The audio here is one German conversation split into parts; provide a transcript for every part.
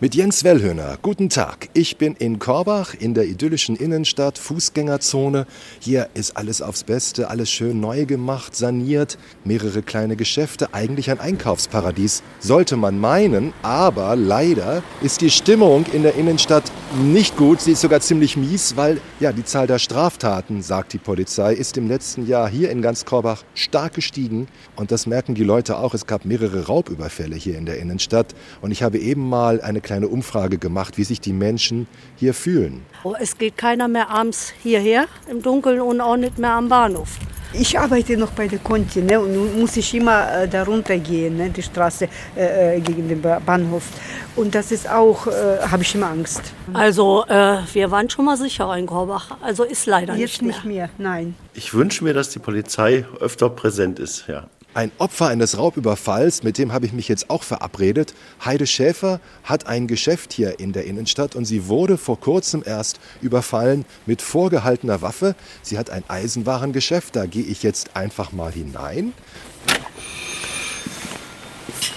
Mit Jens Wellhöhner. Guten Tag. Ich bin in Korbach in der idyllischen Innenstadt, Fußgängerzone. Hier ist alles aufs Beste, alles schön neu gemacht, saniert, mehrere kleine Geschäfte, eigentlich ein Einkaufsparadies, sollte man meinen, aber leider ist die Stimmung in der Innenstadt nicht gut. Sie ist sogar ziemlich mies, weil ja, die Zahl der Straftaten, sagt die Polizei, ist im letzten Jahr hier in ganz Korbach stark gestiegen und das merken die Leute auch. Es gab mehrere Raubüberfälle hier in der Innenstadt und ich habe eben mal eine kleine Umfrage gemacht, wie sich die Menschen hier fühlen. Oh, es geht keiner mehr abends hierher im Dunkeln und auch nicht mehr am Bahnhof. Ich arbeite noch bei der Conti ne, und nun muss ich immer äh, darunter gehen, ne, die Straße äh, äh gegen den Bahnhof. Und das ist auch, äh, habe ich immer Angst. Also äh, wir waren schon mal sicher in Korbach. Also ist leider Jetzt nicht mehr. Jetzt nicht mehr, nein. Ich wünsche mir, dass die Polizei öfter präsent ist, ja. Ein Opfer eines Raubüberfalls, mit dem habe ich mich jetzt auch verabredet. Heide Schäfer hat ein Geschäft hier in der Innenstadt und sie wurde vor kurzem erst überfallen mit vorgehaltener Waffe. Sie hat ein Eisenwarengeschäft, da gehe ich jetzt einfach mal hinein.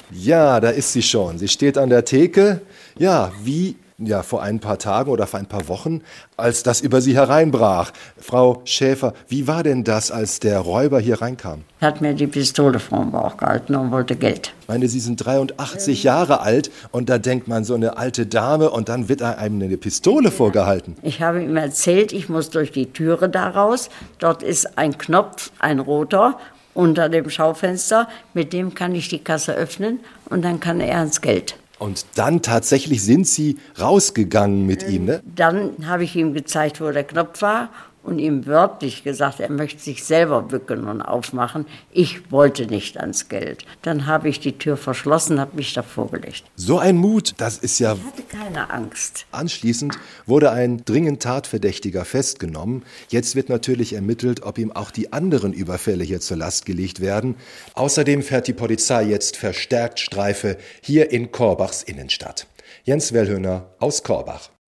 Ja, da ist sie schon. Sie steht an der Theke. Ja, wie ja, vor ein paar Tagen oder vor ein paar Wochen, als das über Sie hereinbrach. Frau Schäfer, wie war denn das, als der Räuber hier reinkam? Er hat mir die Pistole vom Bauch gehalten und wollte Geld. Ich meine, Sie sind 83 Jahre alt und da denkt man, so eine alte Dame und dann wird einem eine Pistole ja. vorgehalten. Ich habe ihm erzählt, ich muss durch die Türe da raus. Dort ist ein Knopf, ein roter, unter dem Schaufenster. Mit dem kann ich die Kasse öffnen und dann kann er ans Geld. Und dann tatsächlich sind Sie rausgegangen mit ihm, ne? Dann habe ich ihm gezeigt, wo der Knopf war und ihm wörtlich gesagt, er möchte sich selber bücken und aufmachen. Ich wollte nicht ans Geld. Dann habe ich die Tür verschlossen, habe mich davor gelegt. So ein Mut, das ist ja. Keine Angst. Anschließend wurde ein dringend Tatverdächtiger festgenommen. Jetzt wird natürlich ermittelt, ob ihm auch die anderen Überfälle hier zur Last gelegt werden. Außerdem fährt die Polizei jetzt verstärkt Streife hier in Korbachs Innenstadt. Jens Wellhöhner aus Korbach.